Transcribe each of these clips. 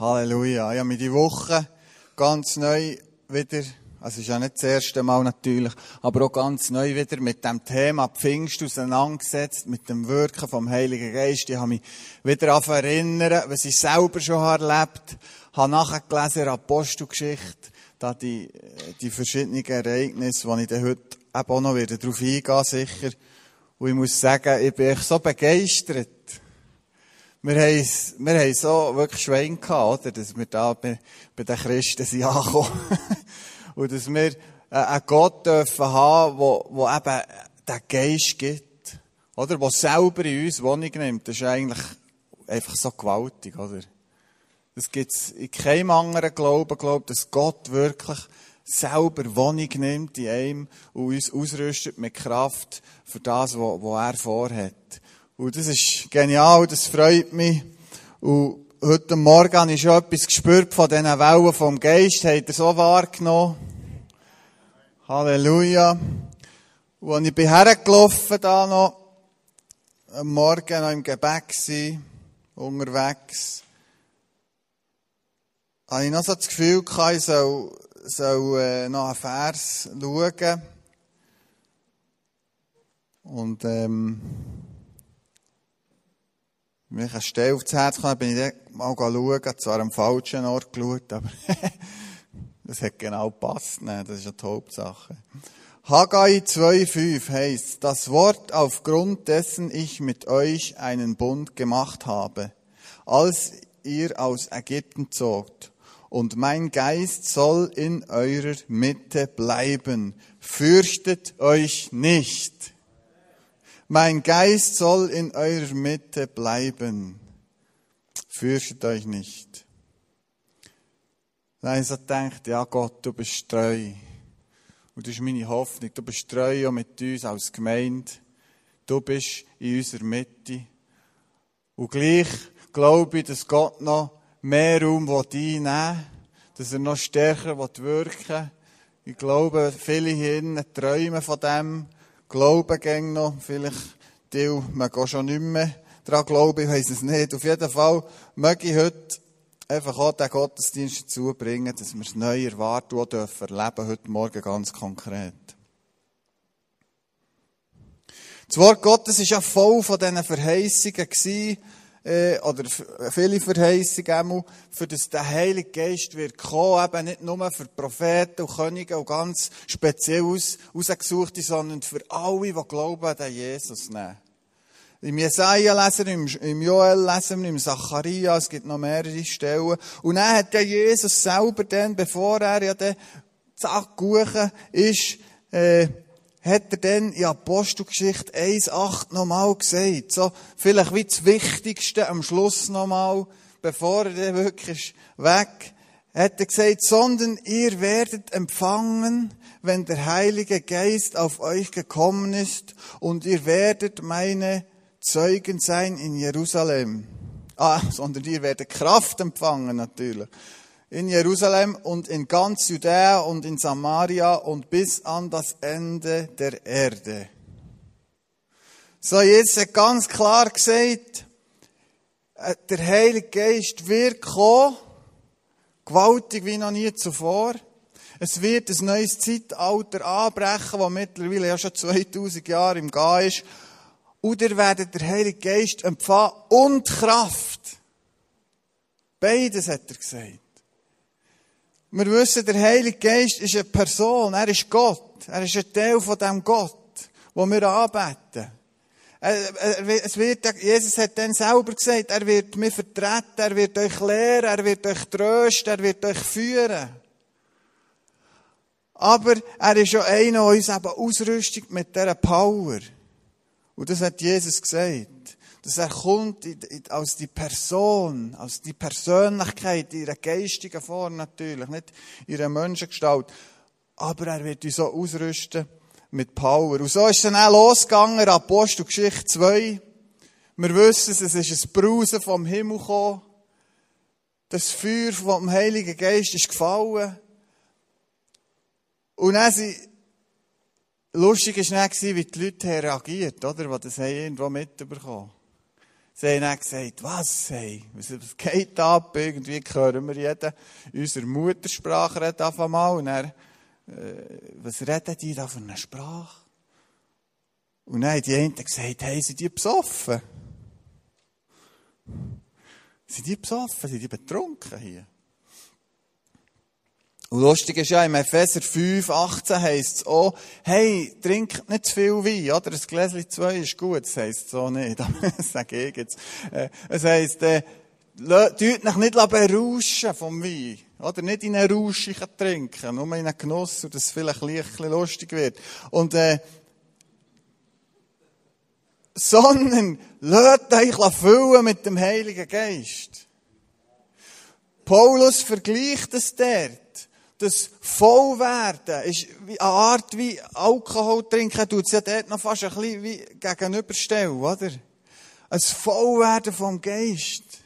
Halleluja. Habe mich die Woche ganz neu wieder, also ist ja nicht das erste Mal natürlich, aber auch ganz neu wieder mit dem Thema Pfingst auseinandergesetzt, mit dem Wirken vom Heiligen Geist. Ich habe mich wieder an erinnern, was ich selber schon erlebt habe, nachgelesen in der Apostelgeschichte, da die, die verschiedenen Ereignisse, wo ich dann heute eben auch noch wieder darauf eingehen sicher. Und ich muss sagen, ich bin echt so begeistert wir haben, wir haben so wirklich Schwein gehabt, oder? Dass wir da bei, bei den Christen sind angekommen. Und dass wir äh, einen Gott dürfen haben, wo, wo eben den Geist gibt. Oder? Der selber in uns Wohnung nimmt. Das ist eigentlich einfach so gewaltig, oder? Das gibt's in keinem anderen Glauben, glaubt, dass Gott wirklich selber Wohnung nimmt in einem und uns ausrüstet mit Kraft für das, was er vorhat. Und das ist genial, das freut mich. Und heute Morgen habe ich schon etwas gespürt von diesen Wellen vom Geist. Habt ihr so wahrgenommen? Halleluja. Und als ich bin hergelaufen da noch, am Morgen noch im Gebet war, unterwegs, habe ich noch so das Gefühl gehabt, ich soll, soll äh, noch einen Vers schauen. Und, ähm, ich eine Stelle aufs Herz kam, bin ich dann mal schauen, zwar am falschen Ort geschaut, aber das hat genau gepasst, ne? das ist ja die Hauptsache. Haggai 2,5 heißt, das Wort aufgrund dessen ich mit euch einen Bund gemacht habe, als ihr aus Ägypten zogt. Und mein Geist soll in eurer Mitte bleiben. Fürchtet euch nicht. Mein Geist soll in eurer Mitte bleiben. Fürchtet euch nicht. Dann so denkt, ja Gott, du bist treu. Und das ist meine Hoffnung. Du bist treu auch mit uns als Gemeinde. Du bist in unserer Mitte. Und gleich glaube ich, dass Gott noch mehr Raum einnehmen will, dass er noch stärker wirken will. Ich glaube, viele hier träumen von dem, Glauben gehen noch, vielleicht die, man geht schon nicht mehr daran glauben, ich weiss es nicht. Auf jeden Fall möchte ich heute einfach auch den Gottesdienst dazu bringen, dass wir es neu erwarten und dürfen erleben, heute Morgen ganz konkret. Das Wort Gottes war ja voll von diesen Verheißungen gewesen, äh, oder viele Verheißungen für das der Heilige Geist wird kommen, eben nicht nur für Propheten und Könige und ganz speziell aus, ausgesuchte, sondern für alle, die glauben an Jesus. Nehmen. Im Jesaja lesen im, im Joel lesen im Zacharia, es gibt noch mehrere Stellen. Und dann hat der Jesus selber dann, bevor er ja dann zack, ist, äh, hat er dann in Apostelgeschichte 1,8 nochmal gesagt. So, vielleicht wie das Wichtigste am Schluss nochmal, bevor er dann wirklich weg hat er gesagt, sondern ihr werdet empfangen, wenn der Heilige Geist auf euch gekommen ist und ihr werdet meine Zeugen sein in Jerusalem. Ah, sondern ihr werdet Kraft empfangen natürlich in Jerusalem und in ganz Judäa und in Samaria und bis an das Ende der Erde. So, jetzt hat ganz klar gesagt, äh, der Heilige Geist wird kommen, gewaltig wie noch nie zuvor. Es wird ein neues Zeitalter anbrechen, das mittlerweile ja schon 2000 Jahre im Gehen ist. Und ihr werdet der Heilige Geist empfangen und Kraft. Beides hat er gesagt. Wir wissen, der Heilige Geist ist eine Person, er ist Gott, er ist ein Teil von dem Gott, wo wir anbeten. Es wird, Jesus hat dann selber gesagt, er wird mich vertreten, er wird euch lehren, er wird euch trösten, er wird euch führen. Aber er ist ja einer, der uns eben ausrüstet mit dieser Power. Und das hat Jesus gesagt dass er kommt als die Person, als die Persönlichkeit, ihrer geistigen Form natürlich, nicht ihrer Menschengestalt. Aber er wird uns so ausrüsten mit Power. Und so ist es dann auch losgegangen, Apostelgeschichte 2. Wir wissen es, es ist ein Brausen vom Himmel gekommen. Das Feuer vom Heiligen Geist ist gefallen. Und dann sind, lustig war dann, wie die Leute reagiert, oder? Die das irgendwo mitbekommen Sie haben dann gesagt, was, hey, was geht ab? Irgendwie hören wir jeden unsere Muttersprache reden auf einmal. Und dann, äh, was reden die da für eine Sprache? Und dann haben die einen gesagt, hey, sind die besoffen? Sind die besoffen? Sind die betrunken hier? Und lustig ist ja, im Epheser 5, 18 heisst es auch, hey, trinkt nicht zu viel Wein, oder? Ein Gläschen 2 ist gut, das heisst so nicht. das sage ich jetzt. Äh, es heisst, äh, tut euch nicht berauschen vom Wein. Oder nicht in eine Rausch trinken, nur in einen Genuss, und es vielleicht leicht lustig wird. Und, äh, sondern, lasst euch füllen mit dem Heiligen Geist. Paulus vergleicht es dort das Vollwerden ist eine Art wie Alkohol trinken, tut es ja dort noch fast ein bisschen wie gegenüberstellen, oder? Ein Vollwerden vom Geist.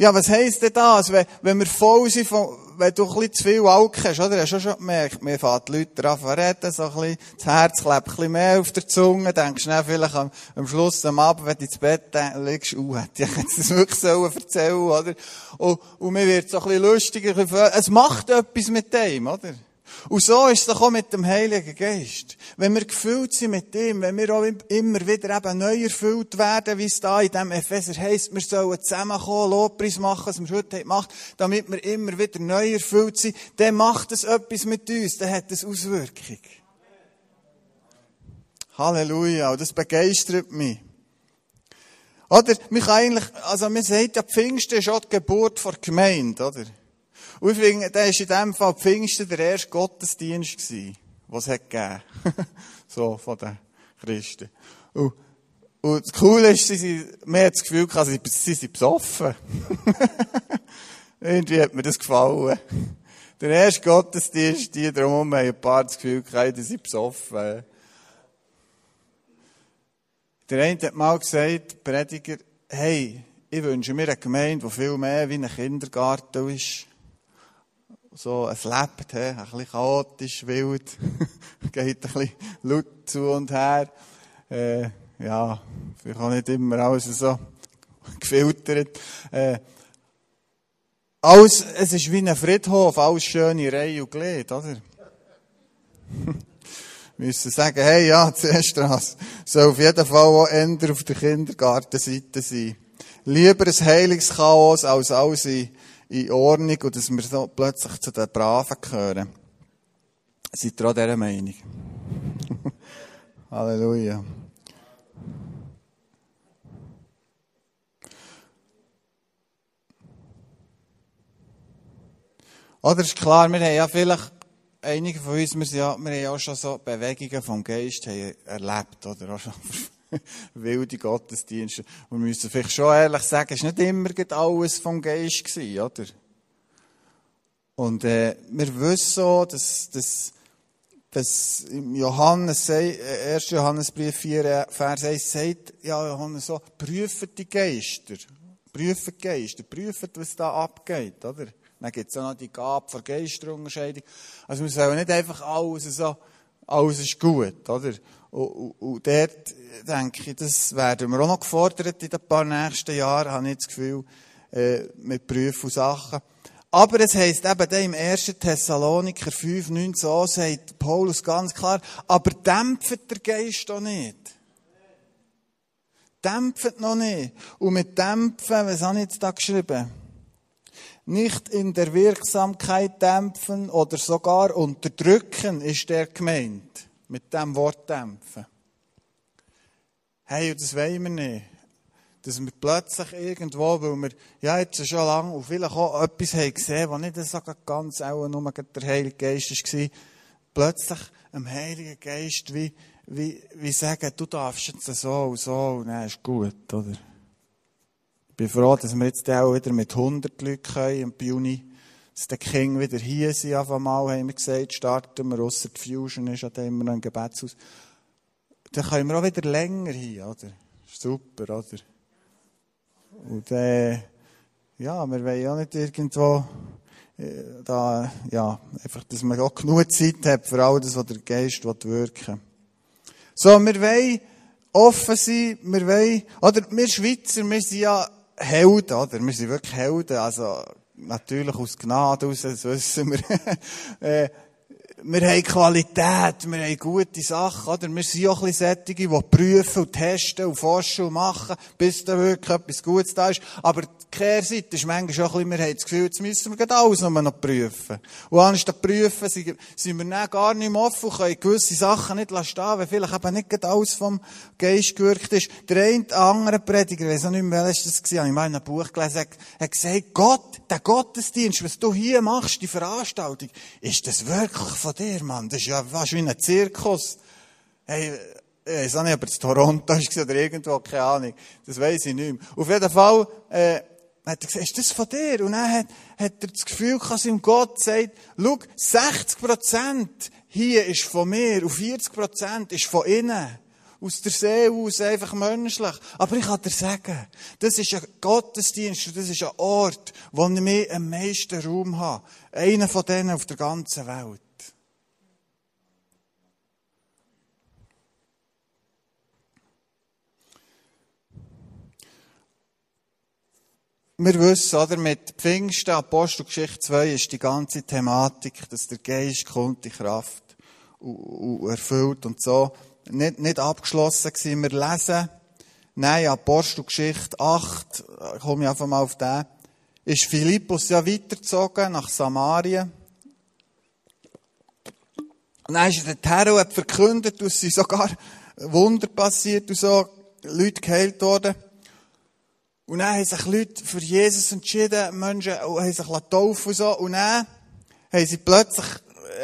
Ja, was heisst denn das? Wenn, wenn wir voll sind, von, wenn du ein bisschen zu viel Alk hast, oder? Hast du schon gemerkt, mir fährt die Leute an zu reden, so ein bisschen, das Herz klebt ein bisschen mehr auf der Zunge, denkst du vielleicht am, am Schluss, am Abend, wenn du ins Bett liegst, uh, hätte ich jetzt das wirklich sollen erzählen, oder? Und, und mir wird so ein bisschen lustiger, es macht etwas mit dem, oder? Und so ist es doch auch mit dem Heiligen Geist. Wenn wir gefüllt sind mit ihm, wenn wir auch immer wieder eben neu erfüllt werden, wie es da in diesem Epheser heisst, wir sollen zusammenkommen, Lobpreis machen, was wir heute gemacht damit wir immer wieder neu erfüllt sind, dann macht es etwas mit uns, dann hat es Auswirkung. Halleluja, das begeistert mich. Oder, mich eigentlich, also man sagt ja, Pfingsten ist auch die Geburt der Gemeinde, oder? Und ich finde, der war in dem Fall Pfingsten der erste Gottesdienst gewesen, was es gegeben So, von den Christen. Und, und das Coole ist, sie sind, mir hat das Gefühl gehabt, sie, sie sind besoffen. Irgendwie hat mir das gefallen. Der erste Gottesdienst, die drumherum haben ein paar das Gefühl gehabt, sie sind besoffen. Der eine hat mal gesagt, Prediger, hey, ich wünsche mir eine Gemeinde, die viel mehr wie ein Kindergarten ist so, es lebt, he, ein bisschen chaotisch, wild, geht ein bisschen laut zu und her, äh, ja, vielleicht auch nicht immer alles so gefiltert, äh, alles, es ist wie ein Friedhof, alles schöne Reihe und Glied, oder? Wir müssen sagen, hey, ja, zuerst das. Soll auf jeden Fall auch Ender auf der Kindergartenseite sein. Lieber ein heiliges Chaos als alles in in Ordnung und dass wir so plötzlich zu den Braven gehören. Seid ihr auch dieser Meinung? Halleluja. Oder ist klar, wir haben ja vielleicht, einige von uns, wir, ja, wir haben ja auch schon so Bewegungen vom Geist erlebt, oder? Auch schon wilde Gottesdienste. Und wir müssen vielleicht schon ehrlich sagen, es war nicht immer alles vom Geist, gewesen, oder? Und äh, wir wissen so, dass, dass, dass im Johannes, 1. Äh, Johannesbrief 4, äh, Vers 1 sagt, ja, Johannes so, prüft die Geister. Prüft die Geister, prüft, was da abgeht, oder? Dann gibt es auch noch die Gabe der Geisterunterscheidung. Also wir sollen nicht einfach alles so, alles ist gut, oder? Und, und, und dort denke ich, das werden wir auch noch gefordert in den paar nächsten Jahren, habe ich das Gefühl, äh, mit Prüfen und Sachen. Aber es heisst eben im 1. Thessaloniker 5, 9 so, sagt Paulus ganz klar, aber dämpft der Geist doch nicht. Dämpft noch nicht. Und mit dämpfen, was habe ich jetzt da geschrieben? Nicht in der Wirksamkeit dämpfen oder sogar unterdrücken ist der gemeint. Mit dem Wort dämpfen. Hey, das wollen wir nicht. Dass wir plötzlich irgendwo, weil wir, ja, jetzt schon lange und vielleicht auch etwas haben gesehen, was nicht so ganz auch nur der Heilige Geist war, plötzlich dem Heiligen Geist wie, wie, wie sagen, du darfst jetzt so und so, und dann ist gut, oder? Ich bin froh, dass wir jetzt auch wieder mit 100 Leuten können, im Juni, dass der King wieder hier sind, auf einmal, haben wir gesagt, starten wir, ausser die Fusion ist ja immer noch ein Gebetshaus. Dann können wir auch wieder länger hin, oder? Super, oder? Und, äh, ja, wir wollen ja nicht irgendwo, äh, da, ja, einfach, dass man auch genug Zeit hat für all das, was der Geist wirken. So, wir wollen offen sein, wir wollen, oder wir Schweizer, wir sind ja Helden, oder? Wir sind wirklich Helden, also natürlich aus Gnade raus, das wissen wir. wir haben Qualität, wir haben gute Sachen, oder? Wir sind auch ein bisschen Sättige, die prüfen und testen und forschen und machen, bis da wirklich etwas Gutes da ist. Aber die Kehrseite ist manchmal auch ein bisschen, wir haben das Gefühl, jetzt müssen wir gerade alles nur noch prüfen. Und anstatt prüfen, sind, wir dann gar nicht mehr offen und können gewisse Sachen nicht stehen, weil vielleicht eben nicht gerade alles vom Geist gewirkt ist. Der eine, andere Prediger, ich weiß auch nicht mehr, welches das war, habe ich mal in einem Buch gelesen, hat, hat gesagt, Gott, der Gottesdienst, was du hier machst, die Veranstaltung, ist das wirklich von dir, Mann? Das ist ja fast wie ein Zirkus. Hey, ich weiß auch nicht, ob in Toronto war oder irgendwo, keine Ahnung. Das weiß ich nicht mehr. Auf jeden Fall, äh, hat er gesagt, ist das von dir? Und dann hat, hat er das Gefühl, dass ihm Gott sagt, schau, 60 Prozent hier ist von mir und 40 Prozent ist von innen. Aus der Seele aus, einfach menschlich. Aber ich kann dir sagen, das ist ein Gottesdienst und das ist ein Ort, wo ich mir am meisten Raum habe. Einer von denen auf der ganzen Welt. Wir wissen, oder, mit Pfingsten, Apostelgeschichte 2, ist die ganze Thematik, dass der Geist kommt, die Kraft und, erfüllt und so, nicht, nicht abgeschlossen gewesen. Wir lesen, nein, Apostelgeschichte 8, komme ich einfach mal auf den, ist Philippus ja weitergezogen nach Samarien. Und dann ist er dorthin und hat verkündet, dass sie sogar Wunder passiert und so, Leute geheilt worden. Und dann haben sich Leute für Jesus entschieden, Menschen haben sich taufen und so. Und dann haben sie plötzlich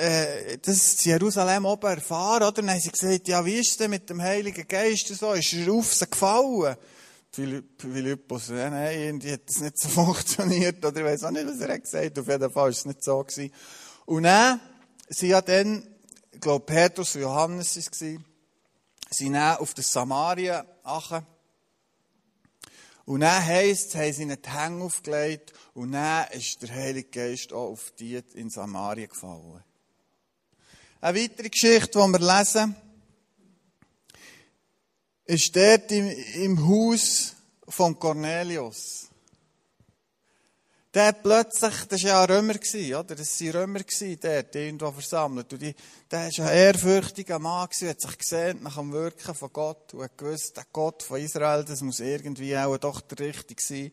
äh, das in Jerusalem oben erfahren, oder? dann haben sie gesagt, ja, wie ist es denn mit dem Heiligen Geist und so? Ist er auf sie gefallen? Philippus, ja, nein, irgendwie hat das nicht so funktioniert, oder ich weiß auch nicht, was er hat gesagt Auf jeden Fall war es nicht so gewesen. Und dann, sie ja dann, ich glaube, Petrus und Johannes waren es, sind dann auf das Samaria achen und dann heisst, haben sie ihnen die Hänge aufgelegt und dann ist der Heilige Geist auch auf die in Samaria gefallen. Eine weitere Geschichte, die wir lesen, ist dort im, im Haus von Cornelius der plötzlich, das war ja ein Römer, oder? Das waren Römer, der irgendwo versammelt. Und die, der war ein ehrfürchtiger Mann, hat sich gesehen nach dem Wirken von Gott und hat gewusst, der Gott von Israel, das muss irgendwie auch doch der Richtige sein.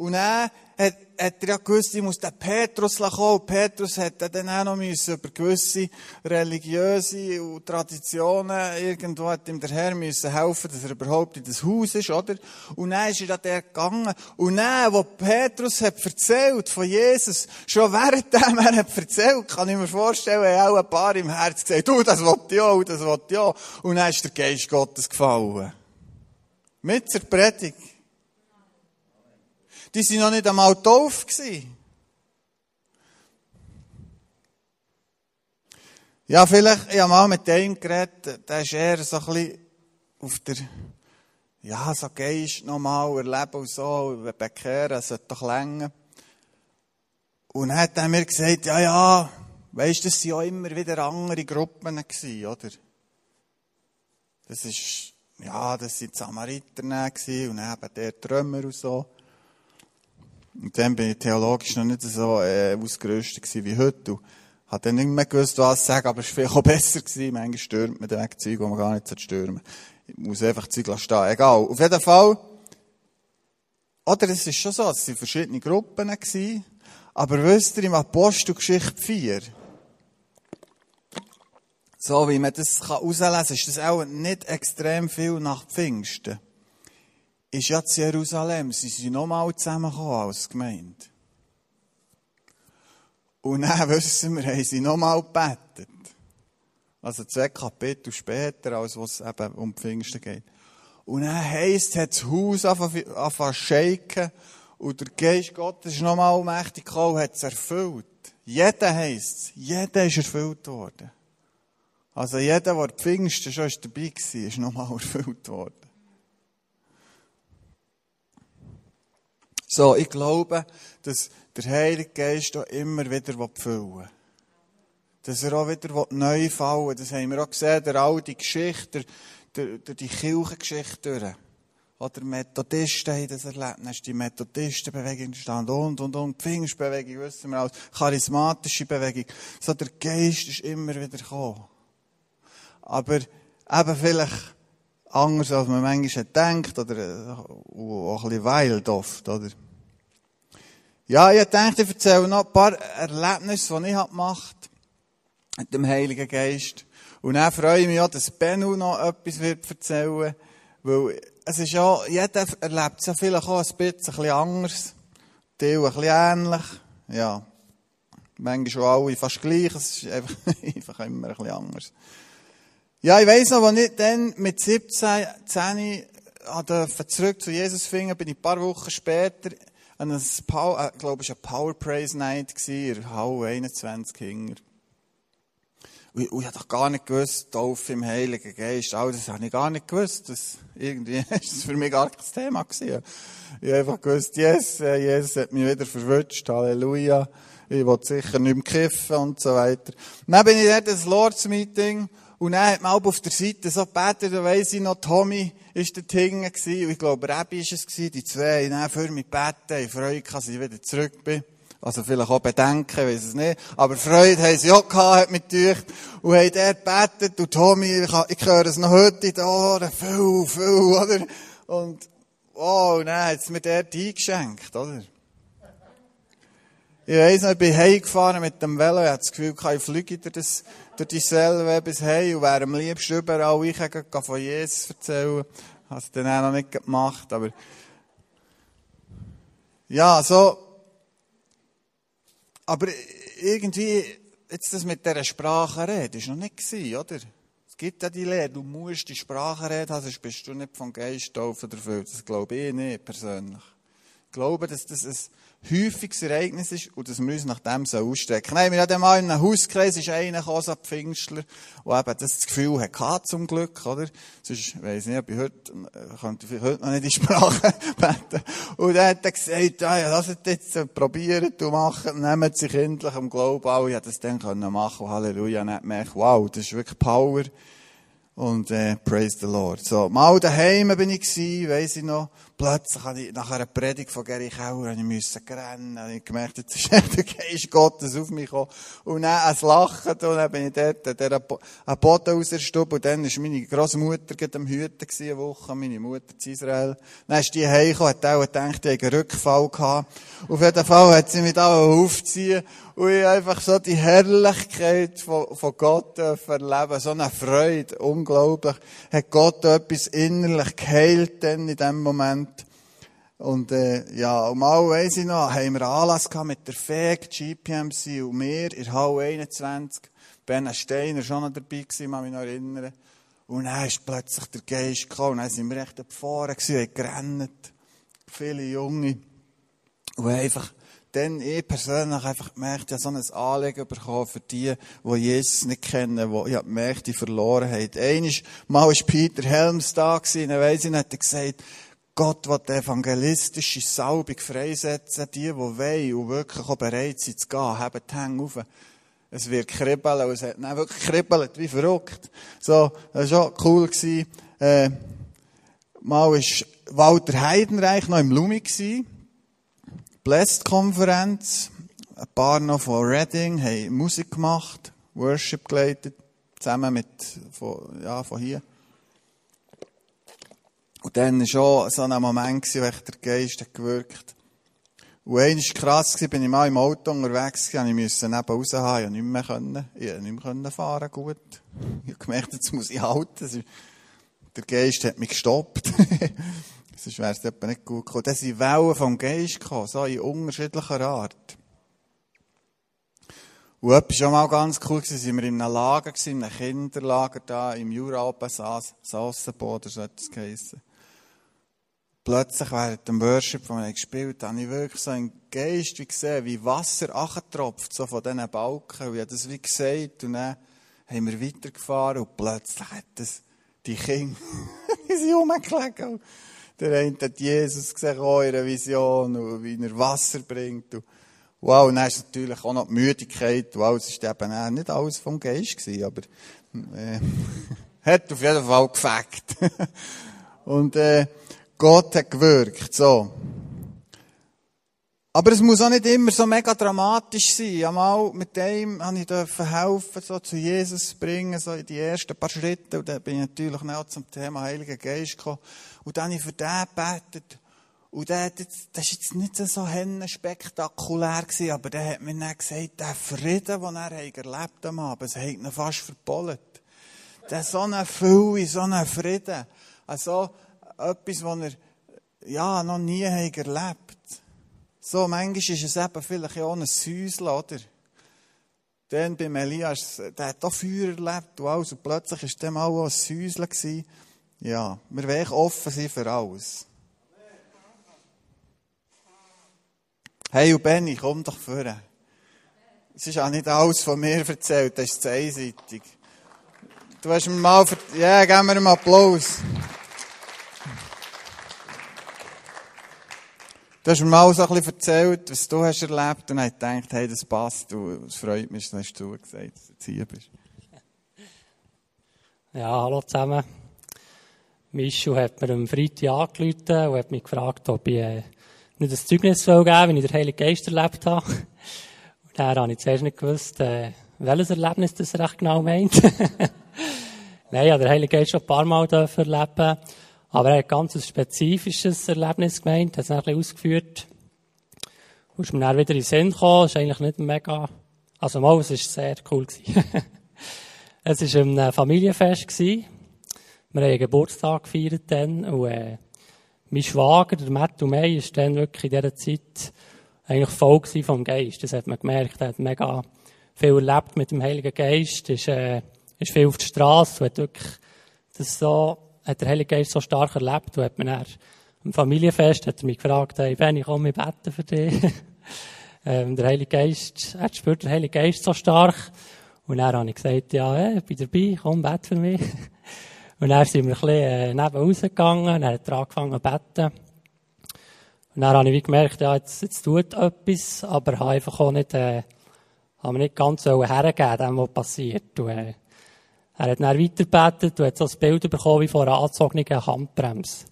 Und dann hat, hat er ja gewusst, ich muss den Petrus kommen. Petrus hat dann auch noch müssen über gewisse religiöse und Traditionen irgendwo hat ihm der Herr müssen helfen, dass er überhaupt in das Haus ist, oder? Und dann ist er an der gegangen. Und dann, wo Petrus hat erzählt von Jesus, schon währenddem er hat erzählt, kann ich mir vorstellen, haben auch ein paar im Herz gesagt, du, das wollte ich auch, das wollte auch. Und dann ist der Geist Gottes gefallen. Mit der Predigt. Die sind noch nicht einmal doof gewesen. Ja, vielleicht, ich habe mal mit dem geredet, der ist eher so ein bisschen auf der, ja, so Geist nochmal erleben und so, bekehren, sollte doch länger. Und dann hat er mir gesagt, ja, ja, weisst, das sind ja immer wieder andere Gruppen gewesen, oder? Das ist, ja, das sind die Samariter und eben der Trümmer und so. Und dann bin ich theologisch noch nicht so äh, ausgerüstet wie heute. Und habe dann nicht mehr gewusst, was sagen, aber es war vielleicht auch besser gewesen. Manchmal stürmt man dann Zeug, die man gar nicht stürmen Ich muss einfach Zeug stehen. Egal. Auf jeden Fall. Oder es ist schon so, es waren verschiedene Gruppen gewesen. Aber wisst ihr, im Apostelgeschichte 4, so wie man das herauslesen kann, ist das auch nicht extrem viel nach Pfingsten ist ja zu Jerusalem. Sie sind nochmal zusammengekommen als Gemeinde. Und dann wissen wir, haben sie nochmal gebetet. Also zwei Kapitel später, als es eben um Pfingsten geht. Und dann heisst, hat das Haus angefangen shaken und der Geist Gottes ist nochmal mächtig gekommen und hat es erfüllt. Jeder heisst es. Jeder ist erfüllt worden. Also jeder, der Pfingsten schon dabei war, ist nochmal erfüllt worden. So, ich glaube, dass der Heilige Geist auch immer wieder füllen will. Dass er auch wieder neu fallen will. Das haben wir auch gesehen, der alte Geschichte, durch die Kirchengeschichte. Oder Methodisten haben das erlebt. Dann ist die Methodistenbewegung entstanden und, und, und. Pfingstbewegung, wissen wir alles. Charismatische Bewegung. So, der Geist ist immer wieder gekommen. Aber eben vielleicht anders, als man manchmal denkt, oder äh, auch ein bisschen wild oft, oder? Ja, ich denke, ich erzähle noch ein paar Erlebnisse, die ich gemacht habe mit dem Heiligen Geist. Und dann freue ich mich auch, dass Benu noch etwas wird erzählen weil es ist ja, jeder erlebt es ja vielleicht auch ein bisschen, ein bisschen anders, Teil ein bisschen ähnlich, ja. Manchmal schon alle fast gleich, es ist einfach, einfach immer ein bisschen anders. Ja, ich weiss noch, als ich dann mit 17, 10 durfte zurück zu Jesus finden, bin ich ein paar Wochen später an einem, Power, äh, glaube ich, eine Power Praise Night gewesen, in Hall 21 hinger. Und, ich, ich habe doch gar nicht gewusst, Taufe im Heiligen Geist, all das habe ich gar nicht gewusst. Das, irgendwie ist das für mich gar kein Thema gewesen. Ich habe einfach gewusst, yes, äh, Jesus hat mich wieder verwünscht, Halleluja. Ich will sicher nicht mehr kiffen und so weiter. Und dann bin ich dort ins Lords Meeting und dann hat man auch auf der Seite so gebetet, da weiss ich noch, Tommy ist dort hinten gewesen, und ich glaube, Rebbi ist es gewesen, die zwei, haben für mich gebeten, ich freue mich, dass ich wieder zurück bin. Also vielleicht auch Bedenken, weiß es nicht. Aber Freude haben sie auch gehabt, hat mich gedacht. Und haben dort gebetet. Und Tommy, ich, ich höre es noch heute in den Ohren. Viel, viel, oder? Und, oh, und dann hat es mir dort eingeschenkt, oder? Ich weiss noch, ich bin heimgefahren mit dem Velo. Ich hatte das Gefühl, ich fliege durch, das, durch die Selve bis heim und wäre am liebsten überall ich von Jesus erzählen. Habe es dann auch noch nicht gemacht, aber, ja, so, aber irgendwie, jetzt das mit dieser Sprache reden, ist noch nicht gewesen, oder? Es gibt ja die Lehre, du musst die Sprache reden, sonst bist du nicht vom Geist taufen erfüllt. Das glaube ich nicht, persönlich. Ich glaube, dass das ein häufiges Ereignis ist und dass wir uns nach dem ausstrecken. Nein, wir hatten mal in einem Hauskreis, ist einer gekommen, so ein Pfingstler, der eben das Gefühl hatte, zum Glück, oder? Sonst, weiss nicht, ob ich heute, äh, könnte ich heute noch nicht in Sprache beten. Und dann hat er gesagt, ja, ja, lasst jetzt äh, probieren, du machen, nehmt sich endlich am Glauben an. Ich hätte das dann können machen, Halleluja, dann gemerkt, wow, das ist wirklich Power. Und äh, praise the Lord. So, mal daheim bin ich gewesen, weiss ich noch. Plötzlich habe ich nach einer Predigt von Gary Kauer ich müssen rennen. Habe ich gemerkt, jetzt ist der Geist Gottes auf mich gekommen. Und dann ein Lachen, und dann bin ich dort, der einen Boden rausgestubbt, und dann war meine Großmutter gerade am Hüten eine Woche, meine Mutter in Israel. Dann ist die heimgekommen, hat auch gedacht, ich hätte einen Rückfall gehabt. Auf jeden Fall hat sie mich da aufziehen und ich einfach so die Herrlichkeit von, von Gott erleben, so eine Freude, unglaublich. Hat Gott etwas innerlich geheilt denn in dem Moment. Und äh, ja, und mal weiss ich noch, haben wir Anlass gehabt mit der FEG, GPMC und mir in Hall 21. Ben Steiner schon noch dabei gewesen, kann mich noch erinnern. Und dann ist plötzlich der Geist gekommen und dann sind wir echt gefahren gewesen, haben gerannt. Viele Junge. Und einfach dann ich persönlich einfach gemerkt, ich habe so ein Anliegen bekommen für die, die Jesus nicht kennen, die, ich habe gemerkt, die verloren haben. Eines Mal war Peter Helms da gewesen, dann weiss ich, hat er gesagt, Gott will die evangelistische Salbung freisetzen, die, die wollen und wirklich auch bereit sind zu gehen, haben die Hände auf. Es wird kribbeln, und es hat dann wirklich kribbelt, wie verrückt. So, das war schon cool gewesen. Äh, mal war Walter Heidenreich noch im Lumi. Blessed-Konferenz. Ein paar noch von Reading haben Musik gemacht, Worship geleitet, zusammen mit, von, ja, von hier. Und dann war schon so ein Moment, wo der Geist hat gewirkt Und eines war krass, bin ich mal im Auto unterwegs, ich musste neben raus haben, ich nicht mehr können, ich nicht mehr fahren gut. Ich habe gemerkt, jetzt muss ich halten. Der Geist hat mich gestoppt. Sonst wäre es etwa nicht gut gekommen. Dann sind Wellen vom Geist gekommen, so in unterschiedlicher Art. Und etwas war mal ganz cool, gewesen, wir in einem Lager, in einem Kinderlager da, im Juralpen, Sassenboden, so etwas geheissen. Plötzlich während dem Worship, wo wir gespielt haben, habe ich wirklich so einen Geist wie gesehen, wie Wasser achtropft, so von diesen Balken. Und ich habe das wie gesagt, und dann haben wir weitergefahren, und plötzlich hat das, die Kinder, die sind rumgelegen. Der eine hat Jesus gesehen in einer Vision und wie er Wasser bringt. Und wow, und dann ist natürlich auch noch die Müdigkeit. Wow, es ist eben nicht alles vom Geist gewesen, aber, äh, Hat auf jeden Fall gefackt. Und äh, Gott hat gewirkt, so. Aber es muss auch nicht immer so mega dramatisch sein. Einmal mit dem habe ich helfen, so zu Jesus bringen, so in die ersten paar Schritte. Und dann bin ich natürlich auch zum Thema Heiliger Geist gekommen. Und dann habe ich für den gebetet. Und der, das, das ist jetzt nicht so spektakulär gewesen, aber der hat mir dann gesagt, der Frieden, den er erlebt am Abend, es hat ihn fast verbollet. Der so eine Fülle, so einen Frieden. Also, etwas, was er, ja, noch nie erlebt hat. So, manchmal ist es eben vielleicht auch ein Säusel, oder? Dann beim Elias, der hat auch Feuer erlebt und alles, und plötzlich war dem auch ein gewesen. Ja, wir wollen offen sein für alles. Hey, und Benny, komm doch vor. Es ist auch nicht alles von mir erzählt, das ist einseitig. Du hast mir mal, ja, geben wir einen Applaus. Du hast mir mal so ein bisschen erzählt, was du hast erlebt, und ich gedacht, hey, das passt, du, es freut mich, dass du gesagt dass du hier bist. Ja, hallo zusammen. Michu hat mir am Freitag angerufen und hat mich gefragt, ob ich äh, nicht ein Zeugnis geben soll, wenn ich den Heiligen Geist erlebt habe. Und dann habe ich zuerst nicht gewusst, äh, welches Erlebnis das recht genau meint. Nein, ich habe den Heiligen Geist schon ein paar Mal erleben aber er hat ganz ein spezifisches Erlebnis gemeint, hat es ein bisschen ausgeführt. Und ist mir dann wieder in den Sinn gekommen, ist eigentlich nicht mega, also mal, es war sehr cool es war ein Familienfest gewesen. Wir haben Geburtstag gefeiert dann, und, äh, mein Schwager, der Matt May, ist dann wirklich in dieser Zeit eigentlich voll vom Geist. Das hat man gemerkt. Er hat mega viel erlebt mit dem Heiligen Geist, ist, äh, ist viel auf der Straße und hat wirklich das so, hat der Heilige Geist so stark erlebt und hat mir dann am Familienfest hat er mich gefragt, hey, Ben, ich komme beten für dich. ähm, der Heilige Geist, er spürt den Heiligen Geist so stark. Und dann habe ich gesagt, ja, hey, ich bin dabei, komm, bete für mich. Und dann sind wir ein bisschen äh, neben rausgegangen, dann hat er angefangen zu beten. Und dann habe ich wie gemerkt, ja, jetzt, jetzt tut etwas, aber habe einfach auch nicht, äh, habe nicht ganz hergegeben, dem, was passiert. Und, äh, er hat dann weitergebetet und hat so ein Bild bekommen wie von einer angezogenen Handbremse.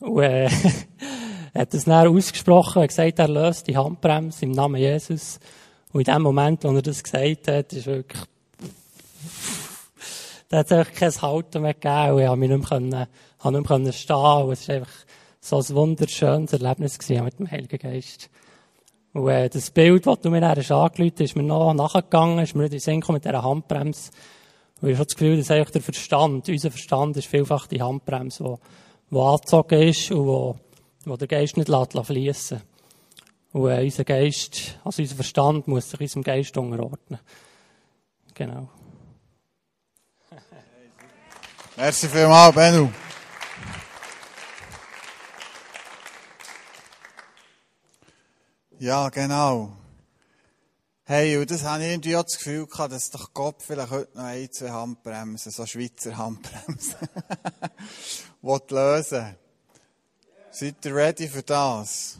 Und, äh, hat das dann ausgesprochen, er gesagt, er löst die Handbremse im Namen Jesus. Und in dem Moment, wo er das gesagt hat, ist wirklich, da hat es einfach kein Halten mehr gegeben und ich mich nicht mehr, habe nicht mehr stehen und es war einfach so ein wunderschönes Erlebnis mit dem Heiligen Geist. Und äh, das Bild, das du mir dann hast angerufen ist mir noch nachgegangen, ist mir in den Sinn gekommen mit dieser Handbremse. Und ich habe das Gefühl, dass eigentlich der Verstand, unser Verstand ist vielfach die Handbremse, die, die angezogen ist und wo, wo der Geist nicht lässt, fließen Und äh, unser Geist, also unser Verstand muss sich unserem Geist unterordnen. Genau. Merci vielmals, Bennu. Ja, genau. Hey, und das habe ich irgendwie auch das Gefühl gehabt, dass doch Gott vielleicht heute noch ein, zwei Handbremsen, so Schweizer Handbremsen, lösen Seid ihr ready für das?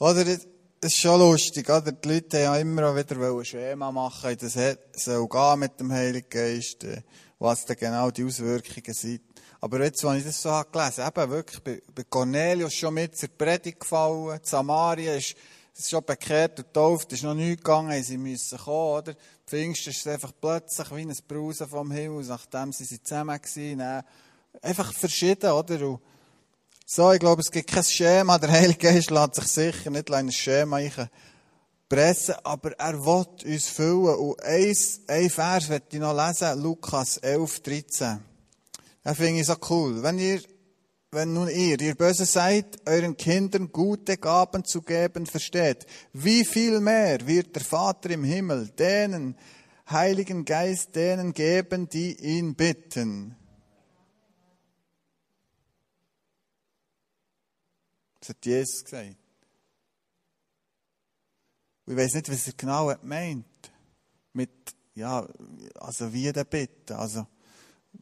Oder, es ist schon lustig, oder? Die Leute haben ja immer wieder ein Schema machen, das soll gehen mit dem Heiligen Geist, äh, was dann genau die Auswirkungen sind. Aber jetzt, als ich das so gelesen habe, eben wirklich, bei, bei Cornelius schon mit zur Predigt gefallen, Samaria ist, es ist schon bekehrt und getauft, ist noch nichts gegangen, sie müssen kommen, oder? Pfingst ist einfach plötzlich wie ein Brausen vom Himmel, nachdem sie zusammen waren. Einfach verschieden, oder? Und so, ich glaube, es gibt kein Schema. Der Heilige Geist lässt sich sicher nicht ein Schema pressen, aber er will uns füllen. Und ein, ein Vers möchte ich noch lesen, Lukas 11, 13. Das finde ich so cool. Wenn ihr wenn nun ihr, ihr Böse seid, euren Kindern gute Gaben zu geben versteht, wie viel mehr wird der Vater im Himmel denen Heiligen Geist denen geben, die ihn bitten? Das hat Jesus gesagt. ich weiß nicht, was er genau meint. Mit, ja, also wie der Bitten. Also,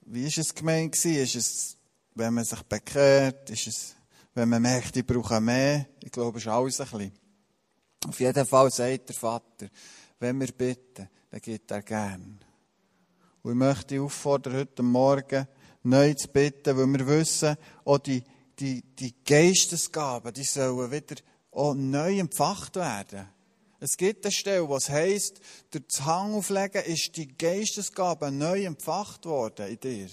wie ist es gemeint? Ist es wenn man sich bekehrt, ist es, wenn man merkt, ich brauche mehr. Ich glaube, es ist alles ein bisschen. Auf jeden Fall sagt der Vater, wenn wir bitten, dann gibt er gern. Und ich möchte auffordern, heute Morgen neu zu bitten, weil wir wissen, auch die, die, die Geistesgaben, die sollen wieder auch neu empfacht werden. Es gibt eine Stelle, was heisst, durch das auflegen ist die Geistesgabe neu empfacht worden in dir.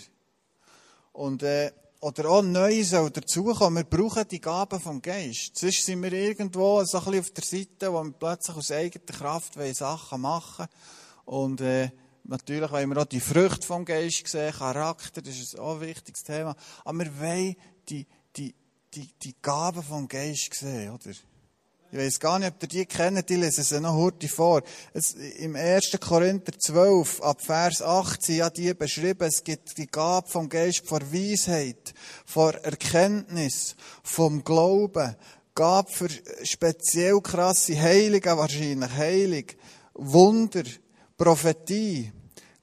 Und, äh, oder auch neu soll dazukommen. Wir brauchen die Gaben vom Geist. Sonst sind wir irgendwo so ein bisschen auf der Seite, wo wir plötzlich aus eigener Kraft Sachen machen Und, äh, natürlich wollen wir auch die Früchte vom Geist sehen, Charakter, das ist auch ein wichtiges Thema. Aber wir wollen die, die, die, die Gaben vom Geist sehen, oder? Ich weiß gar nicht, ob ihr die kennt, ich lese sie noch heute vor. Es, Im 1. Korinther 12, ab Vers 8, sind ja die beschrieben, es gibt die Gabe vom Geist vor Weisheit, vor Erkenntnis, vom Glauben, Gabe für speziell krasse Heilige wahrscheinlich, Heilig, Wunder, Prophetie,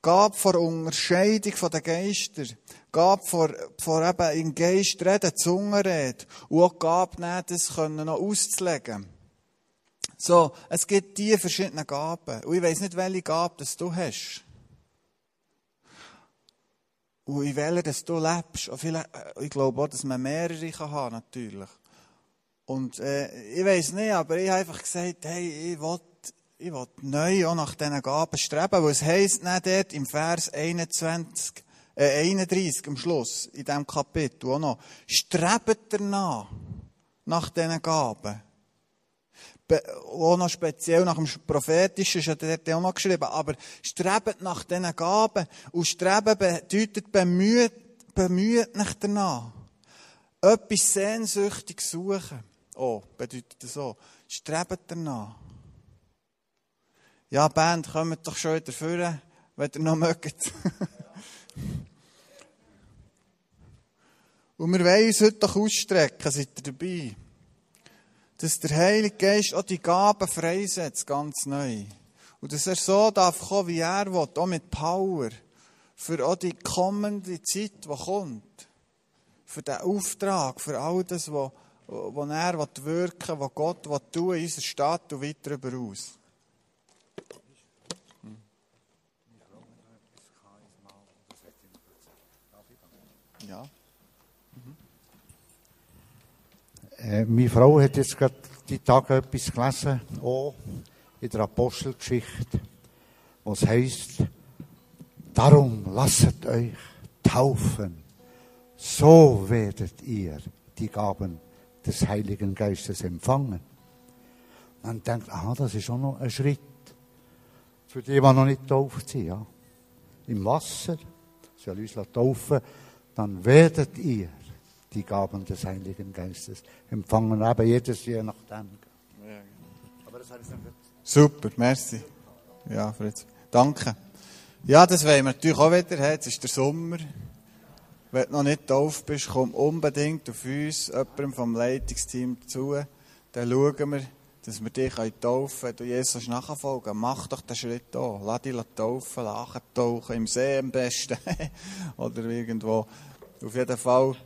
Gabe vor Unterscheidung von den Geistern, Gabe vor, vor eben in Geist reden, Zungenrede, und auch Gabe nehmen, das können noch auszulegen. So, es gibt diese verschiedenen Gaben. Und ich weiss nicht, welche Gabe das du hast. Und in welcher das du lebst. Und vielleicht, äh, ich glaube auch, dass man mehrere kann haben, natürlich. Und äh, ich weiss nicht, aber ich habe einfach gesagt, hey, ich will, ich will neu auch nach diesen Gaben streben. Weil es heisst nicht dort im Vers 21, äh, 31 am Schluss, in diesem Kapitel auch noch, strebt danach, nach diesen Gaben auch noch speziell nach dem Prophetischen ist ja dort auch noch geschrieben, aber strebt nach diesen Gaben. Und streben bedeutet bemüht, bemüht nach danach. Etwas sehnsüchtig suchen. Oh, bedeutet das so. Strebt danach. Ja, Band, kommt doch schon wieder vor, wenn ihr noch mögt. Und wir wollen uns heute doch ausstrecken, seid ihr dabei? Dass der Heilige Geist auch die Gaben freisetzt, ganz neu. Und dass er so darf kommen, wie er will, auch mit Power. Für auch die kommende Zeit, die kommt. Für den Auftrag, für all das, was, was er wirken will, was Gott will tun in unserer Stadt und weit darüber aus. Ja. Äh, meine Frau hat jetzt gerade die Tage etwas gelesen, auch in der Apostelgeschichte, was heißt, darum lasset euch taufen, so werdet ihr die Gaben des Heiligen Geistes empfangen. Man denkt, aha, das ist auch noch ein Schritt für die, die noch nicht getauft sind. Ja. Im Wasser, soll uns taufen, dann werdet ihr die Gaben des Heiligen Geistes empfangen, aber jedes Jahr nach dem. Aber das heißt Super, merci. Ja, Fritz. Danke. Ja, das wollen wir natürlich auch wieder. Jetzt ist der Sommer. Wenn du noch nicht drauf bist, komm unbedingt auf uns, jemandem vom Leitungsteam zu. Dann schauen wir, dass wir dich taufen können. Wenn du Jesus nachfolgen mach doch den Schritt an. Lass dich taufen, lachen tauchen, im See am besten. Oder irgendwo. Auf jeden Fall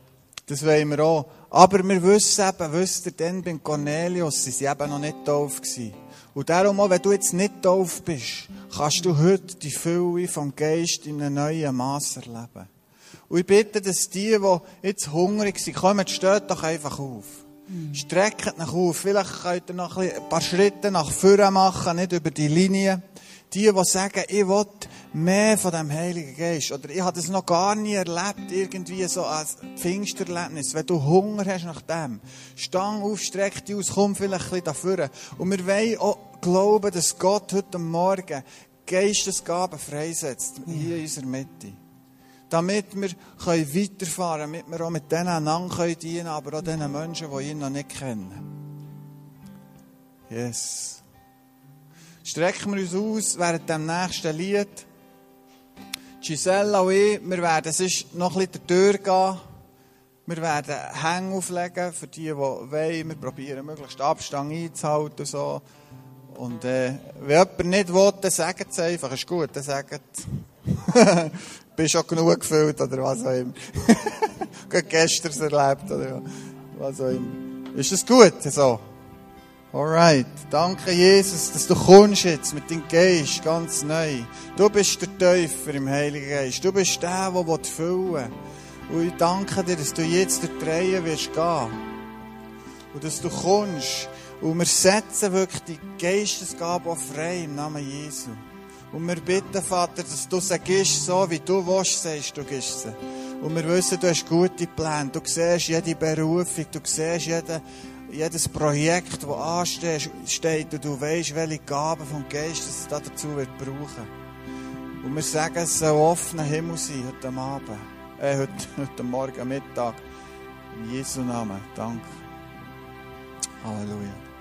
das wollen wir auch. Aber wir wissen eben, wisst ihr, denn bei Cornelius, sie waren eben noch nicht tauf. Und darum auch, wenn du jetzt nicht tauf bist, kannst du heute die Fülle vom Geist in einem neuen Maß erleben. Und ich bitte, dass die, die jetzt hungrig sind, kommen, steht doch einfach auf. Mhm. Streckt nach auf. Vielleicht könnt ihr noch ein paar Schritte nach vorne machen, nicht über die Linie. Die, die sagen, ich will mehr von dem Heiligen Geist. Oder ich habe das noch gar nie erlebt, irgendwie so als Pfingsterlebnis. Wenn du Hunger hast nach dem, stang auf, streck dich aus, komm vielleicht ein bisschen dafür. Und wir wollen auch glauben, dass Gott heute Morgen Geistesgaben freisetzt, hier in unserer Mitte. Damit wir weiterfahren können, damit wir auch mit denen einander dienen können, aber auch den Menschen, die ihn noch nicht kennen. Yes. Strecken wir uns aus während dem nächsten Lied. Giselle und ich, wir werden sonst noch ein bisschen durchgehen. Wir werden Hänge auflegen für die, die wollen. Wir probieren möglichst Abstand einzuhalten und so. Und äh, wenn jemand nicht will, dann sagt es einfach. Ist gut, dann sagt Bist schon genug gefüllt oder was auch immer. Gestern erlebt oder was auch immer. Ist das gut so? Alright. Danke, Jesus, dass du kommst jetzt mit deinem Geist ganz neu. Du bist der Täufer im Heiligen Geist. Du bist der, der füllen will. Und ich danke dir, dass du jetzt durch die wirst gehen. Und dass du kommst. Und wir setzen wirklich die Geistesgabe auch frei im Namen Jesu. Und wir bitten, Vater, dass du sie gibst, so wie du willst, sagst du gibst sie. Und wir wissen, du hast gute Pläne. Du siehst jede Berufung, du siehst jeden, jedes Projekt, das ansteht und du weißt, welche Gaben vom Geist es dazu wird brauchen. Und wir sagen, es soll offener Himmel sein heute Abend, äh, heute, heute Morgen, Mittag. In Jesu Namen. Danke. Halleluja.